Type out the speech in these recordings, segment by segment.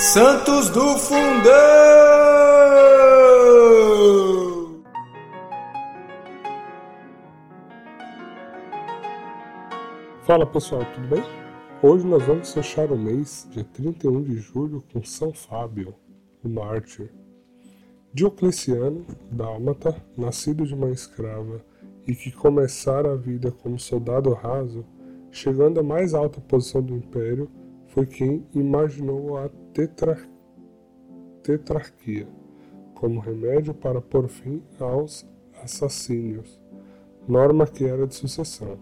Santos do Fundão! Fala pessoal, tudo bem? Hoje nós vamos fechar o mês, dia 31 de julho, com São Fábio, o mártir. Diocleciano, dálmata, nascido de uma escrava e que começara a vida como soldado raso, chegando à mais alta posição do império, foi quem imaginou a tetra... tetrarquia como remédio para pôr fim aos assassínios, norma que era de sucessão.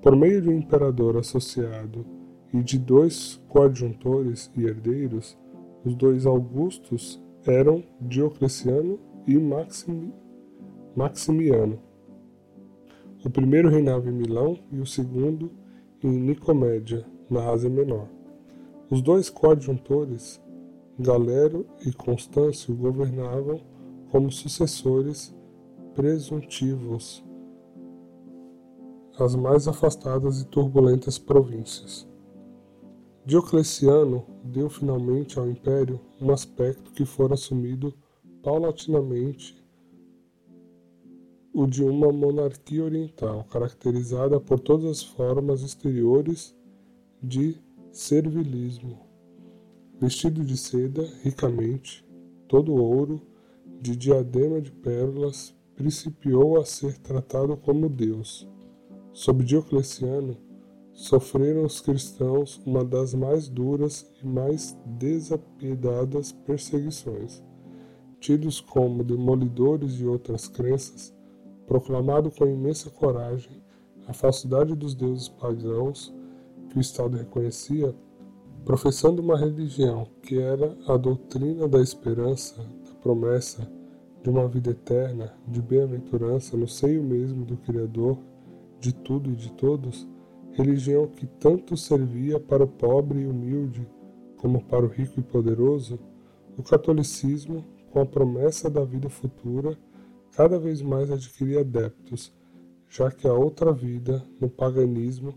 Por meio de um imperador associado e de dois coadjuntores e herdeiros, os dois Augustos eram Diocleciano e Maximi... Maximiano. O primeiro reinava em Milão e o segundo em Nicomédia, na Ásia Menor. Os dois coadjuntores, Galero e Constâncio, governavam como sucessores presuntivos as mais afastadas e turbulentas províncias. Diocleciano deu finalmente ao império um aspecto que fora assumido paulatinamente o de uma monarquia oriental, caracterizada por todas as formas exteriores de servilismo. Vestido de seda, ricamente, todo ouro, de diadema de pérolas, principiou a ser tratado como Deus. Sob Diocleciano, sofreram os cristãos uma das mais duras e mais desapiedadas perseguições. Tidos como demolidores de outras crenças, proclamado com imensa coragem a falsidade dos deuses pagãos que o Estado reconhecia, professando uma religião que era a doutrina da esperança, da promessa de uma vida eterna, de bem-aventurança no seio mesmo do Criador de tudo e de todos, religião que tanto servia para o pobre e humilde como para o rico e poderoso, o catolicismo, com a promessa da vida futura, cada vez mais adquiria adeptos, já que a outra vida, no paganismo,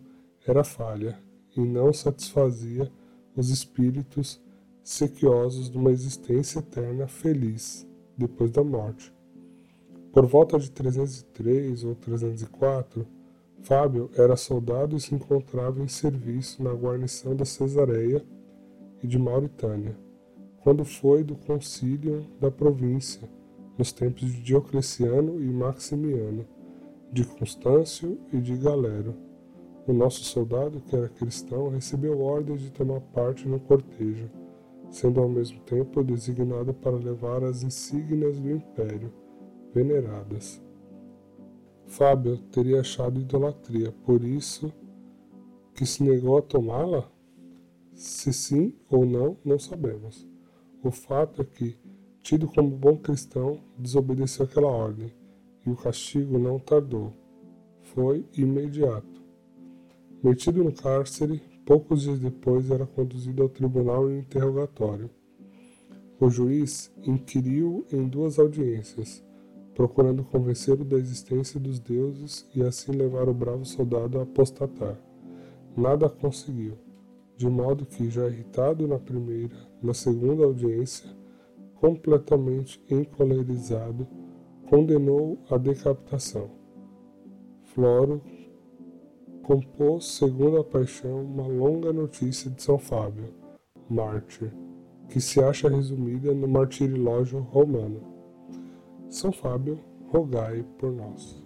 era falha e não satisfazia os espíritos sequiosos de uma existência eterna feliz depois da morte. Por volta de 303 ou 304, Fábio era soldado e se encontrava em serviço na guarnição da Cesareia e de Mauritânia, quando foi do concílio da província nos tempos de Diocleciano e Maximiano, de Constâncio e de Galero. O nosso soldado, que era cristão, recebeu ordens de tomar parte no cortejo, sendo ao mesmo tempo designado para levar as insígnias do império, veneradas. Fábio teria achado idolatria, por isso que se negou a tomá-la? Se sim ou não, não sabemos. O fato é que, tido como bom cristão, desobedeceu aquela ordem, e o castigo não tardou. Foi imediato. Metido no cárcere, poucos dias depois era conduzido ao tribunal em interrogatório. O juiz inquiriu em duas audiências, procurando convencê-lo da existência dos deuses e assim levar o bravo soldado a apostatar. Nada conseguiu, de modo que, já irritado na primeira, na segunda audiência, completamente encolerizado, condenou a decapitação. Floro compôs, segundo a paixão, uma longa notícia de São Fábio, mártir, que se acha resumida no martirilógio romano. São Fábio, rogai por nós.